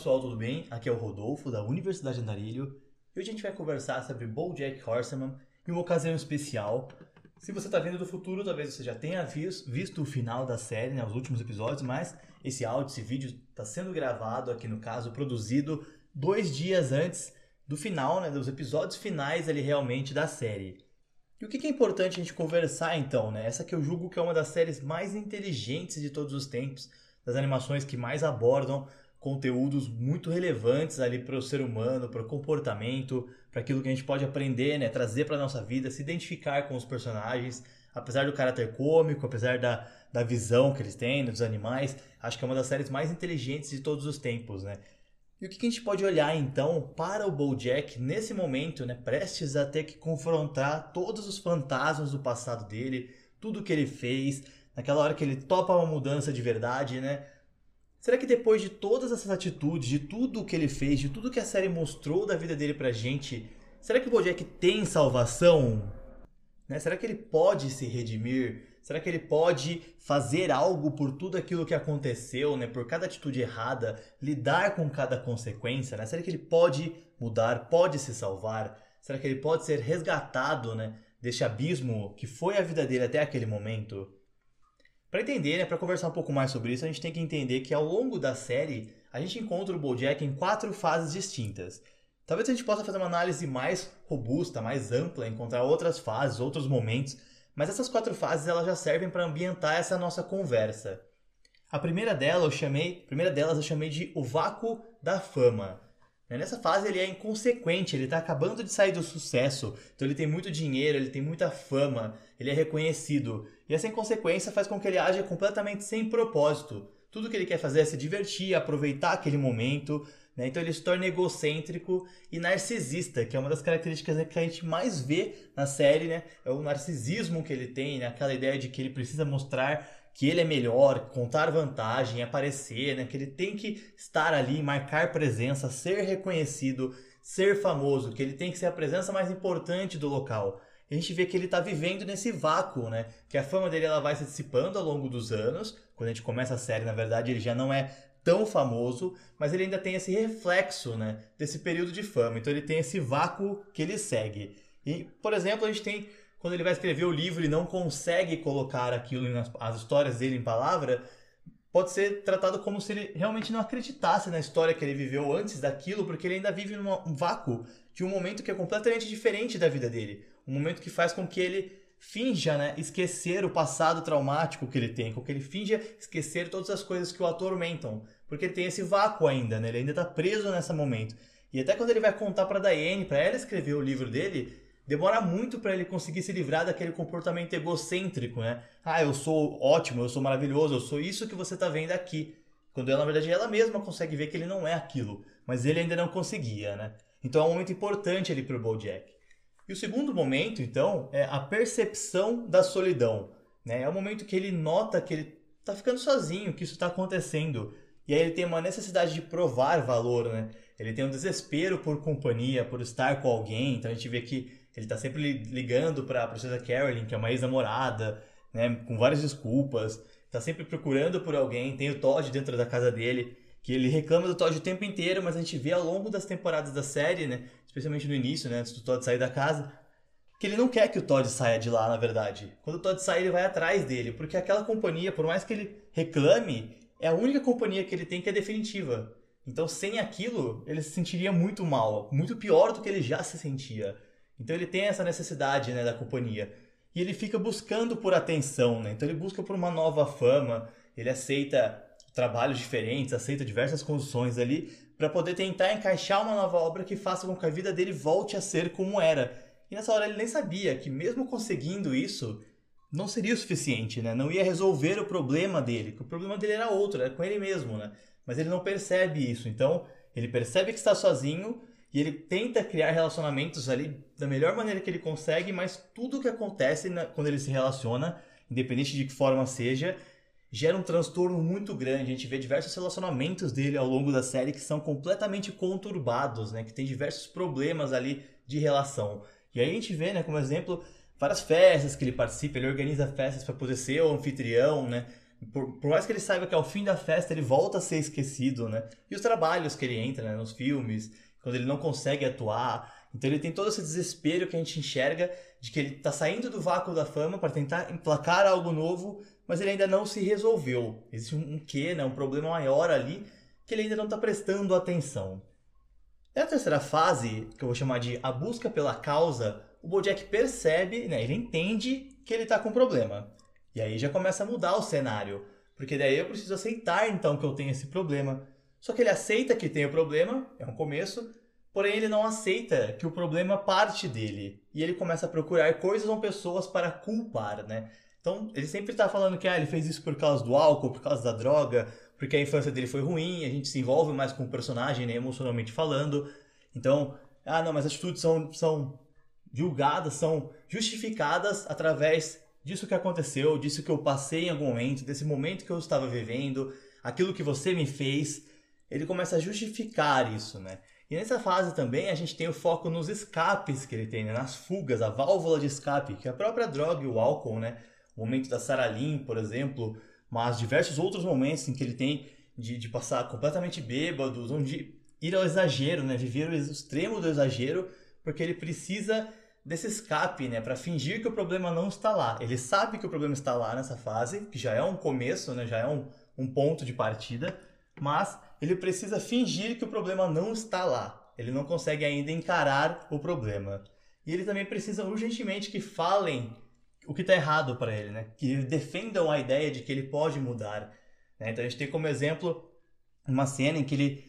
pessoal, tudo bem? Aqui é o Rodolfo da Universidade Andarilho e hoje a gente vai conversar sobre BoJack Horseman em uma ocasião especial. Se você está vendo do futuro, talvez você já tenha visto o final da série, né, os últimos episódios, mas esse áudio, esse vídeo está sendo gravado aqui no caso, produzido dois dias antes do final, né, dos episódios finais ali realmente da série. E o que é importante a gente conversar então, né? Essa que eu julgo que é uma das séries mais inteligentes de todos os tempos, das animações que mais abordam conteúdos muito relevantes ali para o ser humano, para o comportamento, para aquilo que a gente pode aprender, né, trazer para nossa vida, se identificar com os personagens, apesar do caráter cômico, apesar da, da visão que eles têm dos animais, acho que é uma das séries mais inteligentes de todos os tempos, né? E o que a gente pode olhar então para o BoJack nesse momento, né, prestes a ter que confrontar todos os fantasmas do passado dele, tudo que ele fez, naquela hora que ele topa uma mudança de verdade, né? Será que depois de todas essas atitudes, de tudo que ele fez, de tudo que a série mostrou da vida dele pra gente, será que o Bojack tem salvação? Né? Será que ele pode se redimir? Será que ele pode fazer algo por tudo aquilo que aconteceu, né? Por cada atitude errada, lidar com cada consequência, né? Será que ele pode mudar, pode se salvar? Será que ele pode ser resgatado, né? Deste abismo que foi a vida dele até aquele momento? Para entender, né, para conversar um pouco mais sobre isso, a gente tem que entender que ao longo da série a gente encontra o BoJack em quatro fases distintas. Talvez a gente possa fazer uma análise mais robusta, mais ampla, encontrar outras fases, outros momentos, mas essas quatro fases elas já servem para ambientar essa nossa conversa. A primeira dela eu chamei, primeira delas eu chamei de o vácuo da fama. Né, nessa fase ele é inconsequente, ele está acabando de sair do sucesso, então ele tem muito dinheiro, ele tem muita fama, ele é reconhecido. E essa inconsequência faz com que ele haja completamente sem propósito. Tudo que ele quer fazer é se divertir, aproveitar aquele momento. Né? Então ele se torna egocêntrico e narcisista, que é uma das características que a gente mais vê na série. Né? É o narcisismo que ele tem, né? aquela ideia de que ele precisa mostrar que ele é melhor, contar vantagem, aparecer, né? que ele tem que estar ali, marcar presença, ser reconhecido, ser famoso, que ele tem que ser a presença mais importante do local a gente vê que ele está vivendo nesse vácuo, né? Que a fama dele ela vai se dissipando ao longo dos anos. Quando a gente começa a série, na verdade, ele já não é tão famoso, mas ele ainda tem esse reflexo, né? Desse período de fama. Então ele tem esse vácuo que ele segue. E, por exemplo, a gente tem quando ele vai escrever o livro e não consegue colocar aquilo nas as histórias dele em palavra, pode ser tratado como se ele realmente não acreditasse na história que ele viveu antes daquilo, porque ele ainda vive num vácuo de um momento que é completamente diferente da vida dele. Um momento que faz com que ele finja né, esquecer o passado traumático que ele tem, com que ele finja esquecer todas as coisas que o atormentam, porque ele tem esse vácuo ainda, né? ele ainda está preso nesse momento. E até quando ele vai contar para Diane, para ela escrever o livro dele, demora muito para ele conseguir se livrar daquele comportamento egocêntrico, né? Ah, eu sou ótimo, eu sou maravilhoso, eu sou isso que você está vendo aqui. Quando ela, na verdade, ela mesma consegue ver que ele não é aquilo, mas ele ainda não conseguia, né? Então é um momento importante ali para o BoJack. E o segundo momento, então, é a percepção da solidão. Né? É o momento que ele nota que ele está ficando sozinho, que isso está acontecendo. E aí ele tem uma necessidade de provar valor, né? Ele tem um desespero por companhia, por estar com alguém. Então a gente vê que ele está sempre ligando para a princesa Carolyn, que é uma ex-namorada, né? Com várias desculpas. Está sempre procurando por alguém. Tem o Todd dentro da casa dele que ele reclama do Todd o tempo inteiro, mas a gente vê ao longo das temporadas da série, né, especialmente no início, né, antes do Todd sair da casa, que ele não quer que o Todd saia de lá, na verdade. Quando o Todd sai, ele vai atrás dele, porque aquela companhia, por mais que ele reclame, é a única companhia que ele tem que é definitiva. Então, sem aquilo, ele se sentiria muito mal, muito pior do que ele já se sentia. Então, ele tem essa necessidade, né, da companhia. E ele fica buscando por atenção, né? Então, ele busca por uma nova fama, ele aceita trabalhos diferentes, aceita diversas condições ali para poder tentar encaixar uma nova obra que faça com que a vida dele volte a ser como era. E nessa hora ele nem sabia que mesmo conseguindo isso, não seria o suficiente, né? Não ia resolver o problema dele, que o problema dele era outro, era com ele mesmo, né? Mas ele não percebe isso. Então, ele percebe que está sozinho e ele tenta criar relacionamentos ali da melhor maneira que ele consegue, mas tudo que acontece quando ele se relaciona, independente de que forma seja, gera um transtorno muito grande. A gente vê diversos relacionamentos dele ao longo da série que são completamente conturbados, né? Que tem diversos problemas ali de relação. E aí a gente vê, né, como exemplo, várias festas que ele participa, ele organiza festas para poder ser o anfitrião, né? Por, por, mais que ele saiba que ao fim da festa ele volta a ser esquecido, né? E os trabalhos que ele entra, né? Nos filmes, quando ele não consegue atuar. Então ele tem todo esse desespero que a gente enxerga de que ele está saindo do vácuo da fama para tentar emplacar algo novo, mas ele ainda não se resolveu. Existe um, um quê, né? Um problema maior ali que ele ainda não está prestando atenção. Na terceira fase, que eu vou chamar de a busca pela causa, o Bojack percebe, né, ele entende que ele está com problema. E aí já começa a mudar o cenário, porque daí eu preciso aceitar então que eu tenho esse problema. Só que ele aceita que tem o problema, é um começo, porém ele não aceita que o problema parte dele. E ele começa a procurar coisas ou pessoas para culpar, né? Então, ele sempre está falando que ah, ele fez isso por causa do álcool, por causa da droga, porque a infância dele foi ruim, a gente se envolve mais com o personagem, né, emocionalmente falando. Então, ah, não, mas as atitudes são, são julgadas, são justificadas através disso que aconteceu, disso que eu passei em algum momento, desse momento que eu estava vivendo, aquilo que você me fez. Ele começa a justificar isso, né? E nessa fase também a gente tem o foco nos escapes que ele tem, né? nas fugas, a válvula de escape, que é a própria droga e o álcool, né? O momento da Sarah Lynn, por exemplo, mas diversos outros momentos em que ele tem de, de passar completamente bêbado, de ir ao exagero, né? Viver o extremo do exagero, porque ele precisa desse escape, né? Para fingir que o problema não está lá. Ele sabe que o problema está lá nessa fase, que já é um começo, né? Já é um, um ponto de partida, mas ele precisa fingir que o problema não está lá. Ele não consegue ainda encarar o problema. E ele também precisa urgentemente que falem o que está errado para ele, né? Que defendam a ideia de que ele pode mudar. Né? Então a gente tem como exemplo uma cena em que ele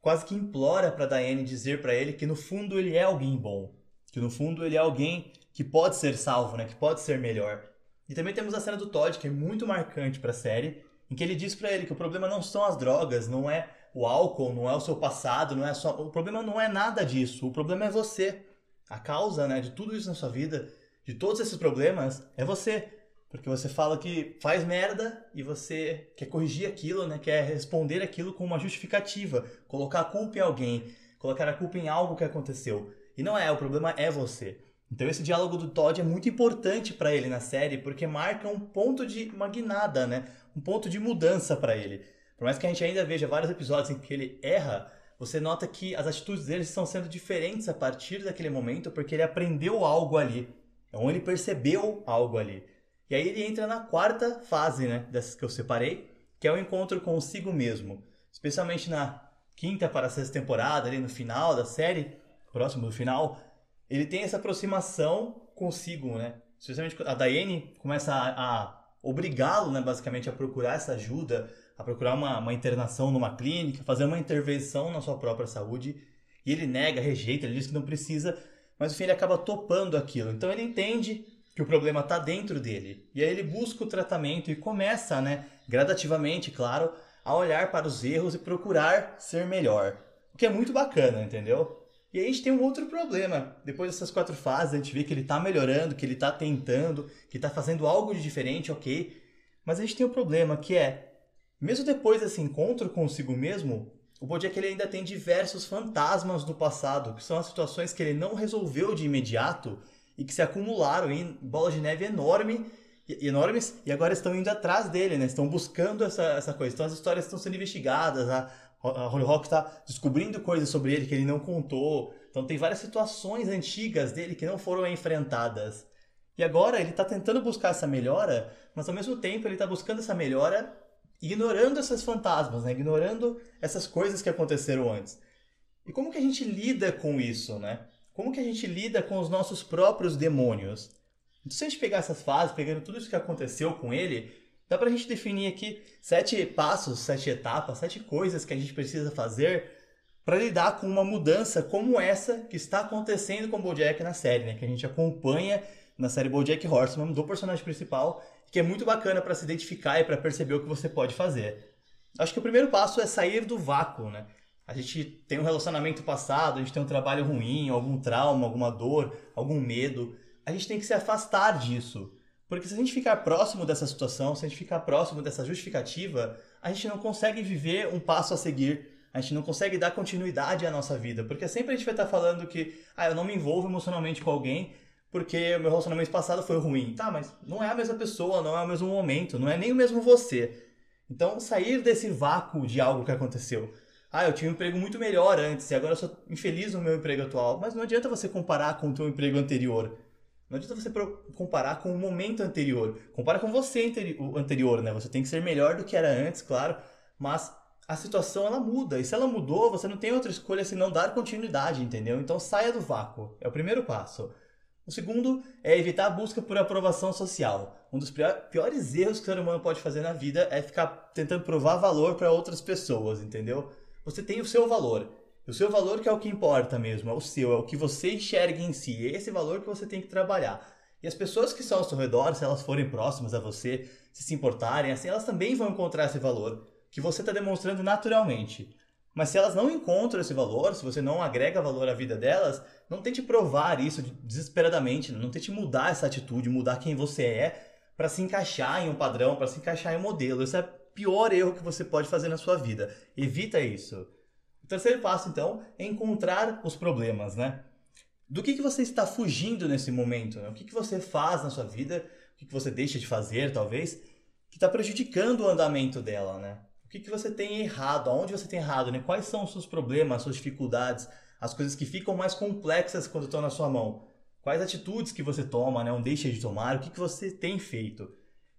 quase que implora para Diane dizer para ele que no fundo ele é alguém bom, que no fundo ele é alguém que pode ser salvo, né? Que pode ser melhor. E também temos a cena do Todd que é muito marcante para a série, em que ele diz para ele que o problema não são as drogas, não é o álcool, não é o seu passado, não é só o problema não é nada disso. O problema é você. A causa, né, de tudo isso na sua vida de todos esses problemas é você. Porque você fala que faz merda e você quer corrigir aquilo, né? Quer responder aquilo com uma justificativa, colocar a culpa em alguém, colocar a culpa em algo que aconteceu. E não é, o problema é você. Então esse diálogo do Todd é muito importante para ele na série, porque marca um ponto de uma guinada, né? Um ponto de mudança para ele. Por mais que a gente ainda veja vários episódios em que ele erra, você nota que as atitudes dele estão sendo diferentes a partir daquele momento, porque ele aprendeu algo ali. Então ele percebeu algo ali. E aí ele entra na quarta fase, né, dessas que eu separei, que é o encontro consigo mesmo. Especialmente na quinta para sexta temporada, ali no final da série, próximo do final, ele tem essa aproximação consigo, né? Especialmente a Diane começa a, a obrigá-lo, né, basicamente, a procurar essa ajuda, a procurar uma, uma internação numa clínica, fazer uma intervenção na sua própria saúde. E ele nega, rejeita, ele diz que não precisa, mas o fim ele acaba topando aquilo. Então ele entende que o problema está dentro dele. E aí ele busca o tratamento e começa, né, gradativamente, claro, a olhar para os erros e procurar ser melhor. O que é muito bacana, entendeu? E aí a gente tem um outro problema. Depois dessas quatro fases, a gente vê que ele está melhorando, que ele está tentando, que está fazendo algo de diferente, ok. Mas a gente tem um problema que é, mesmo depois desse encontro consigo mesmo, o Bojack ele ainda tem diversos fantasmas do passado, que são as situações que ele não resolveu de imediato e que se acumularam em bolas de neve enorme, enormes e agora estão indo atrás dele, né? Estão buscando essa, essa coisa. Então as histórias estão sendo investigadas, a, a Holly Rock está descobrindo coisas sobre ele que ele não contou. Então tem várias situações antigas dele que não foram enfrentadas. E agora ele está tentando buscar essa melhora, mas ao mesmo tempo ele está buscando essa melhora ignorando esses fantasmas, né? ignorando essas coisas que aconteceram antes. E como que a gente lida com isso, né? Como que a gente lida com os nossos próprios demônios? Então, se a gente pegar essas fases, pegando tudo isso que aconteceu com ele, dá pra gente definir aqui sete passos, sete etapas, sete coisas que a gente precisa fazer para lidar com uma mudança como essa que está acontecendo com o BoJack na série, né? Que a gente acompanha na série BoJack Horseman do personagem principal que é muito bacana para se identificar e para perceber o que você pode fazer. Acho que o primeiro passo é sair do vácuo, né? A gente tem um relacionamento passado, a gente tem um trabalho ruim, algum trauma, alguma dor, algum medo. A gente tem que se afastar disso. Porque se a gente ficar próximo dessa situação, se a gente ficar próximo dessa justificativa, a gente não consegue viver um passo a seguir. A gente não consegue dar continuidade à nossa vida. Porque sempre a gente vai estar falando que, ah, eu não me envolvo emocionalmente com alguém porque o meu relacionamento passado foi ruim. Tá, mas não é a mesma pessoa, não é o mesmo momento, não é nem o mesmo você. Então, sair desse vácuo de algo que aconteceu. Ah, eu tinha um emprego muito melhor antes e agora eu sou infeliz no meu emprego atual. Mas não adianta você comparar com o teu emprego anterior. Não adianta você comparar com o momento anterior. Compara com você anterior, né? Você tem que ser melhor do que era antes, claro. Mas a situação ela muda. E se ela mudou, você não tem outra escolha senão dar continuidade, entendeu? Então saia do vácuo. É o primeiro passo. O segundo é evitar a busca por aprovação social. Um dos piores erros que o ser humano pode fazer na vida é ficar tentando provar valor para outras pessoas, entendeu? Você tem o seu valor. O seu valor que é o que importa mesmo, é o seu, é o que você enxerga em si, é esse valor que você tem que trabalhar. E as pessoas que estão ao seu redor, se elas forem próximas a você, se se importarem, assim, elas também vão encontrar esse valor que você está demonstrando naturalmente. Mas se elas não encontram esse valor, se você não agrega valor à vida delas, não tente provar isso desesperadamente, não tente mudar essa atitude, mudar quem você é para se encaixar em um padrão, para se encaixar em um modelo. Esse é o pior erro que você pode fazer na sua vida. Evita isso. Terceiro passo, então, é encontrar os problemas, né? Do que, que você está fugindo nesse momento? Né? O que, que você faz na sua vida? O que, que você deixa de fazer, talvez, que está prejudicando o andamento dela, né? O que, que você tem errado? Aonde você tem errado? Né? Quais são os seus problemas, as suas dificuldades, as coisas que ficam mais complexas quando estão na sua mão? Quais atitudes que você toma, né? Ou deixa de tomar? O que, que você tem feito?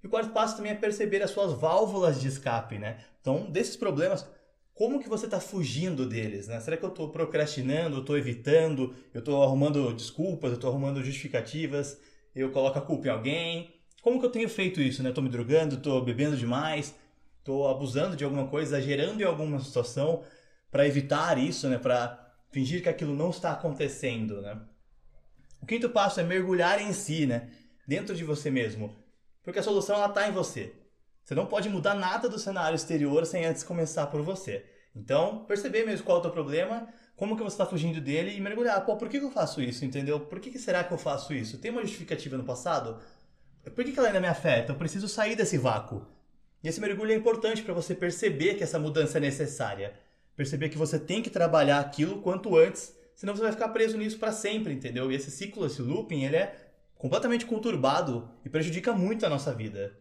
E o quarto passo também é perceber as suas válvulas de escape, né? Então, desses problemas, como que você está fugindo deles, né? Será que eu estou procrastinando, eu estou evitando, eu estou arrumando desculpas, eu estou arrumando justificativas, eu coloco a culpa em alguém? Como que eu tenho feito isso, né? Estou me drogando, estou bebendo demais, estou abusando de alguma coisa, exagerando em alguma situação para evitar isso, né? Para fingir que aquilo não está acontecendo, né? O quinto passo é mergulhar em si, né? Dentro de você mesmo, porque a solução está em você. Você não pode mudar nada do cenário exterior sem antes começar por você. Então, perceber mesmo qual é o teu problema, como que você está fugindo dele e mergulhar. Pô, por que, eu faço isso, entendeu? Por que, que será que eu faço isso? Tem uma justificativa no passado? Por que, que ela ainda me afeta? Eu preciso sair desse vácuo. E esse mergulho é importante para você perceber que essa mudança é necessária. Perceber que você tem que trabalhar aquilo quanto antes, senão você vai ficar preso nisso para sempre, entendeu? E esse ciclo, esse looping, ele é completamente conturbado e prejudica muito a nossa vida.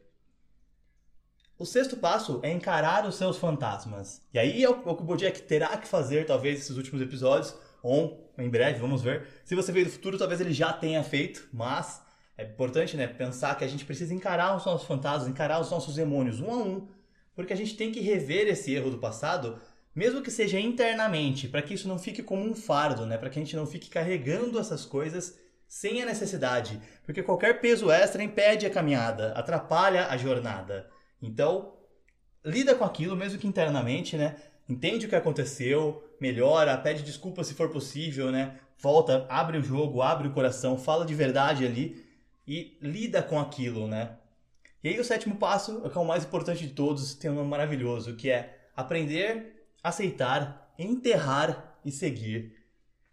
O sexto passo é encarar os seus fantasmas. E aí é o que o Bojack terá que fazer, talvez, esses últimos episódios, ou em breve, vamos ver. Se você veio do futuro, talvez ele já tenha feito, mas é importante, né, pensar que a gente precisa encarar os nossos fantasmas, encarar os nossos demônios um a um, porque a gente tem que rever esse erro do passado, mesmo que seja internamente, para que isso não fique como um fardo, né, para que a gente não fique carregando essas coisas sem a necessidade, porque qualquer peso extra impede a caminhada, atrapalha a jornada. Então, lida com aquilo, mesmo que internamente, né? Entende o que aconteceu, melhora, pede desculpa se for possível, né? Volta, abre o jogo, abre o coração, fala de verdade ali e lida com aquilo, né? E aí o sétimo passo, que é o mais importante de todos, tem um nome maravilhoso, que é aprender, aceitar, enterrar e seguir.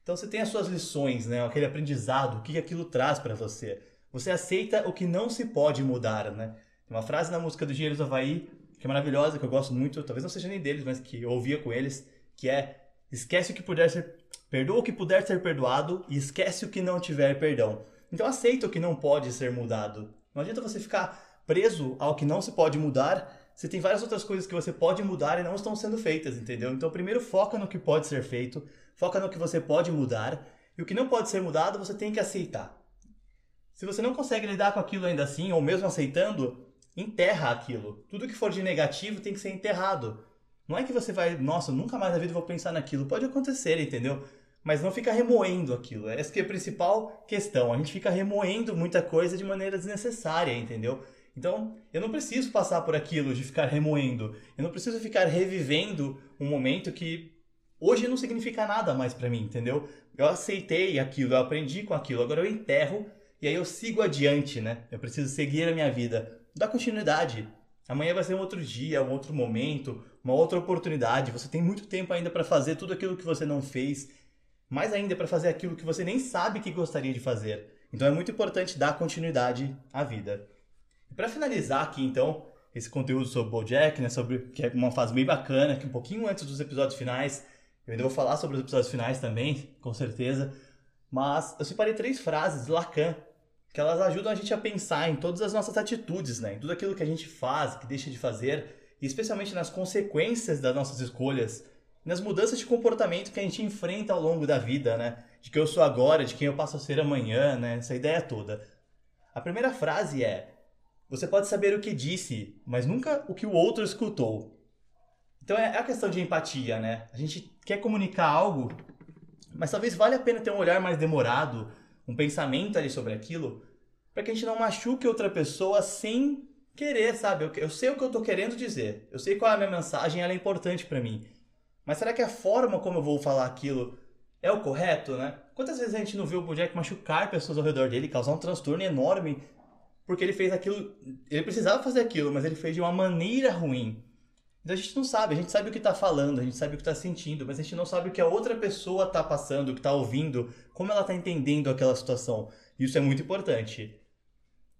Então você tem as suas lições, né? Aquele aprendizado, o que aquilo traz para você. Você aceita o que não se pode mudar, né? Tem uma frase na música do Dinheiros do Havaí que é maravilhosa, que eu gosto muito, talvez não seja nem deles, mas que eu ouvia com eles, que é esquece o que puder ser, perdoa o que puder ser perdoado e esquece o que não tiver perdão. Então aceita o que não pode ser mudado. Não adianta você ficar preso ao que não se pode mudar. Você tem várias outras coisas que você pode mudar e não estão sendo feitas, entendeu? Então primeiro foca no que pode ser feito, foca no que você pode mudar e o que não pode ser mudado você tem que aceitar. Se você não consegue lidar com aquilo ainda assim, ou mesmo aceitando, enterra aquilo. Tudo que for de negativo tem que ser enterrado. Não é que você vai, nossa, nunca mais na vida vou pensar naquilo. Pode acontecer, entendeu? mas não fica remoendo aquilo. Essa que é a principal questão. A gente fica remoendo muita coisa de maneira desnecessária, entendeu? Então, eu não preciso passar por aquilo de ficar remoendo. Eu não preciso ficar revivendo um momento que hoje não significa nada mais para mim, entendeu? Eu aceitei aquilo, eu aprendi com aquilo, agora eu enterro e aí eu sigo adiante, né? Eu preciso seguir a minha vida, dar continuidade. Amanhã vai ser um outro dia, um outro momento, uma outra oportunidade. Você tem muito tempo ainda para fazer tudo aquilo que você não fez mais ainda para fazer aquilo que você nem sabe que gostaria de fazer. Então é muito importante dar continuidade à vida. Para finalizar aqui, então, esse conteúdo sobre BoJack, né, sobre que é uma fase bem bacana, que um pouquinho antes dos episódios finais, eu ainda vou falar sobre os episódios finais também, com certeza. Mas eu separei três frases de Lacan que elas ajudam a gente a pensar em todas as nossas atitudes, né? Em tudo aquilo que a gente faz, que deixa de fazer, e especialmente nas consequências das nossas escolhas, nas mudanças de comportamento que a gente enfrenta ao longo da vida, né? De quem eu sou agora, de quem eu passo a ser amanhã, né? Essa ideia toda. A primeira frase é: Você pode saber o que disse, mas nunca o que o outro escutou. Então é a questão de empatia, né? A gente quer comunicar algo, mas talvez valha a pena ter um olhar mais demorado, um pensamento ali sobre aquilo, para que a gente não machuque outra pessoa sem querer, sabe? Eu, eu sei o que eu tô querendo dizer. Eu sei qual é a minha mensagem, ela é importante para mim. Mas será que a forma como eu vou falar aquilo é o correto, né? Quantas vezes a gente não viu o Bojack machucar pessoas ao redor dele, causar um transtorno enorme, porque ele fez aquilo, ele precisava fazer aquilo, mas ele fez de uma maneira ruim. Então a gente não sabe, a gente sabe o que está falando, a gente sabe o que está sentindo, mas a gente não sabe o que a outra pessoa está passando, o que está ouvindo, como ela está entendendo aquela situação. Isso é muito importante.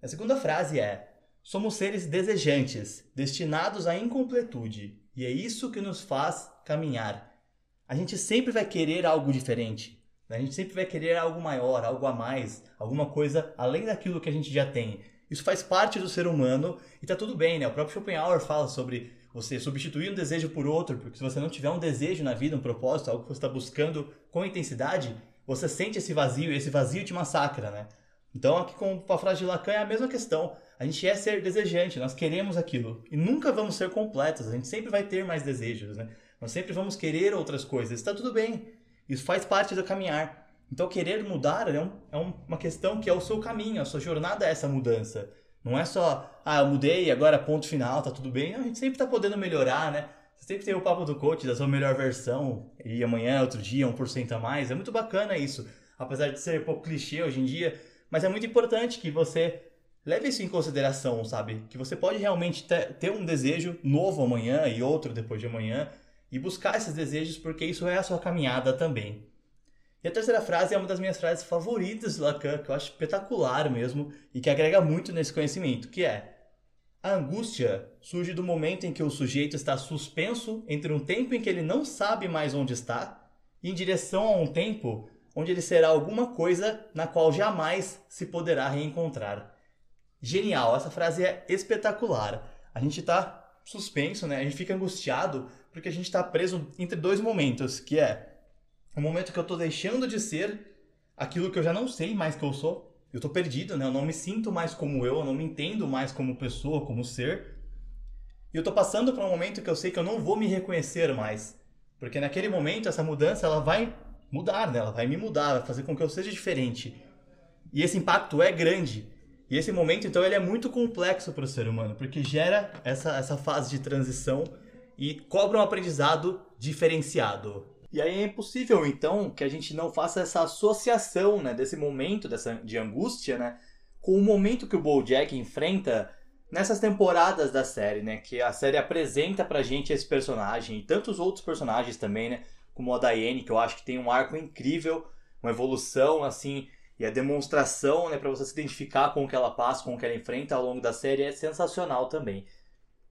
A segunda frase é: Somos seres desejantes, destinados à incompletude, e é isso que nos faz caminhar. A gente sempre vai querer algo diferente. Né? A gente sempre vai querer algo maior, algo a mais, alguma coisa além daquilo que a gente já tem. Isso faz parte do ser humano e tá tudo bem, né? O próprio Schopenhauer fala sobre você substituir um desejo por outro, porque se você não tiver um desejo na vida, um propósito, algo que você está buscando com intensidade, você sente esse vazio esse vazio te massacra, né? Então, aqui com a frase de Lacan é a mesma questão. A gente é ser desejante, nós queremos aquilo. E nunca vamos ser completos, a gente sempre vai ter mais desejos, né? Nós sempre vamos querer outras coisas. Está tudo bem. Isso faz parte do caminhar. Então, querer mudar é, um, é uma questão que é o seu caminho, a sua jornada é essa mudança. Não é só, ah, eu mudei, agora ponto final, tá tudo bem. Não, a gente sempre tá podendo melhorar, né? Você sempre tem o papo do coach da sua melhor versão, e amanhã, outro dia, 1% a mais. É muito bacana isso. Apesar de ser um pouco clichê hoje em dia, mas é muito importante que você leve isso em consideração, sabe? Que você pode realmente ter um desejo novo amanhã e outro depois de amanhã e buscar esses desejos porque isso é a sua caminhada também. E a terceira frase é uma das minhas frases favoritas do Lacan, que eu acho espetacular mesmo e que agrega muito nesse conhecimento, que é a angústia surge do momento em que o sujeito está suspenso entre um tempo em que ele não sabe mais onde está e em direção a um tempo onde ele será alguma coisa na qual jamais se poderá reencontrar. Genial, essa frase é espetacular. A gente está suspenso, né? A gente fica angustiado porque a gente está preso entre dois momentos, que é o momento que eu estou deixando de ser aquilo que eu já não sei mais que eu sou. Eu estou perdido, né? Eu não me sinto mais como eu, eu não me entendo mais como pessoa, como ser. E eu estou passando para um momento que eu sei que eu não vou me reconhecer mais. Porque naquele momento essa mudança ela vai mudar, né? Ela vai me mudar, vai fazer com que eu seja diferente. E esse impacto é grande. E esse momento, então, ele é muito complexo para o ser humano, porque gera essa, essa fase de transição e cobra um aprendizado diferenciado. E aí é impossível, então, que a gente não faça essa associação né, desse momento dessa, de angústia né, com o momento que o BoJack enfrenta nessas temporadas da série, né? Que a série apresenta pra gente esse personagem e tantos outros personagens também, né? Como a Diane, que eu acho que tem um arco incrível, uma evolução, assim, e a demonstração, né, para você se identificar com o que ela passa, com o que ela enfrenta ao longo da série é sensacional também.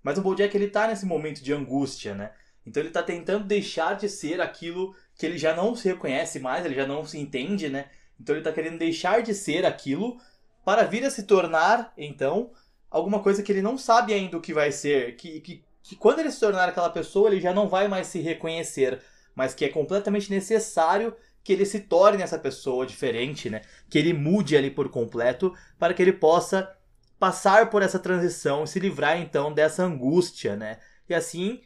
Mas o BoJack ele tá nesse momento de angústia, né? Então ele tá tentando deixar de ser aquilo que ele já não se reconhece mais, ele já não se entende, né? Então ele tá querendo deixar de ser aquilo para vir a se tornar, então, alguma coisa que ele não sabe ainda o que vai ser, que, que, que quando ele se tornar aquela pessoa, ele já não vai mais se reconhecer, mas que é completamente necessário que ele se torne essa pessoa diferente, né? Que ele mude ali por completo para que ele possa passar por essa transição e se livrar então dessa angústia, né? E assim,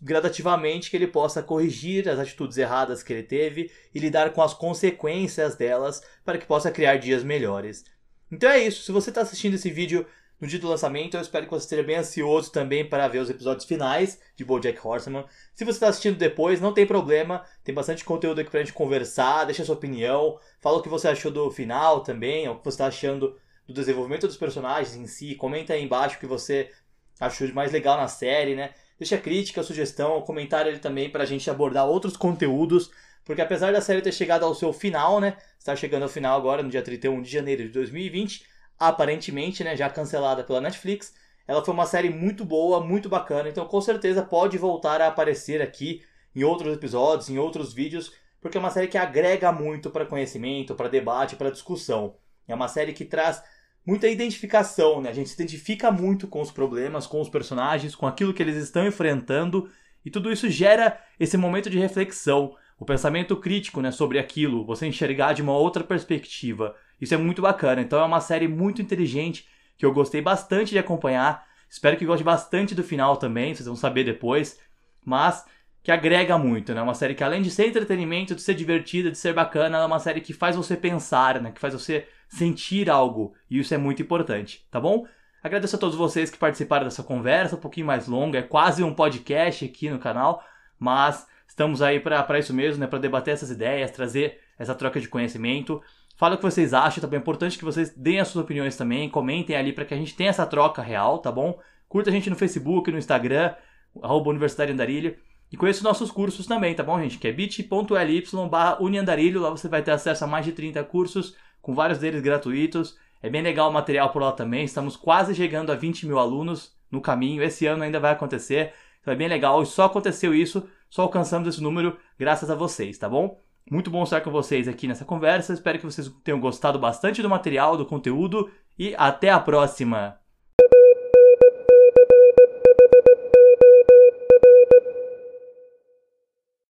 gradativamente que ele possa corrigir as atitudes erradas que ele teve e lidar com as consequências delas para que possa criar dias melhores. Então é isso. Se você está assistindo esse vídeo no dia do lançamento. Eu espero que você esteja bem ansioso também para ver os episódios finais de BoJack Horseman. Se você está assistindo depois, não tem problema. Tem bastante conteúdo aqui para a gente conversar. Deixa sua opinião. Fala o que você achou do final também, o que você está achando do desenvolvimento dos personagens em si. Comenta aí embaixo o que você achou de mais legal na série, né? Deixa crítica, sugestão, comentário ali também para a gente abordar outros conteúdos. Porque apesar da série ter chegado ao seu final, né? Está chegando ao final agora, no dia 31 de janeiro de 2020 aparentemente, né, já cancelada pela Netflix. Ela foi uma série muito boa, muito bacana, então com certeza pode voltar a aparecer aqui em outros episódios, em outros vídeos, porque é uma série que agrega muito para conhecimento, para debate, para discussão. É uma série que traz muita identificação, né? A gente se identifica muito com os problemas, com os personagens, com aquilo que eles estão enfrentando, e tudo isso gera esse momento de reflexão, o pensamento crítico, né, sobre aquilo, você enxergar de uma outra perspectiva. Isso é muito bacana. Então é uma série muito inteligente que eu gostei bastante de acompanhar. Espero que goste bastante do final também, vocês vão saber depois. Mas que agrega muito, né? Uma série que além de ser entretenimento, de ser divertida, de ser bacana, ela é uma série que faz você pensar, né? Que faz você sentir algo. E isso é muito importante, tá bom? Agradeço a todos vocês que participaram dessa conversa, um pouquinho mais longa, é quase um podcast aqui no canal, mas estamos aí para isso mesmo, né? Para debater essas ideias, trazer essa troca de conhecimento. Fala o que vocês acham, também é importante que vocês deem as suas opiniões também, comentem ali para que a gente tenha essa troca real, tá bom? Curta a gente no Facebook, no Instagram, arroba Universidade Andarilho. E conheça nossos cursos também, tá bom, gente? Que é bit.ly barra Uniandarilho. Lá você vai ter acesso a mais de 30 cursos, com vários deles gratuitos. É bem legal o material por lá também. Estamos quase chegando a 20 mil alunos no caminho. Esse ano ainda vai acontecer. Então é bem legal. E só aconteceu isso, só alcançamos esse número graças a vocês, tá bom? Muito bom estar com vocês aqui nessa conversa. Espero que vocês tenham gostado bastante do material, do conteúdo. E até a próxima!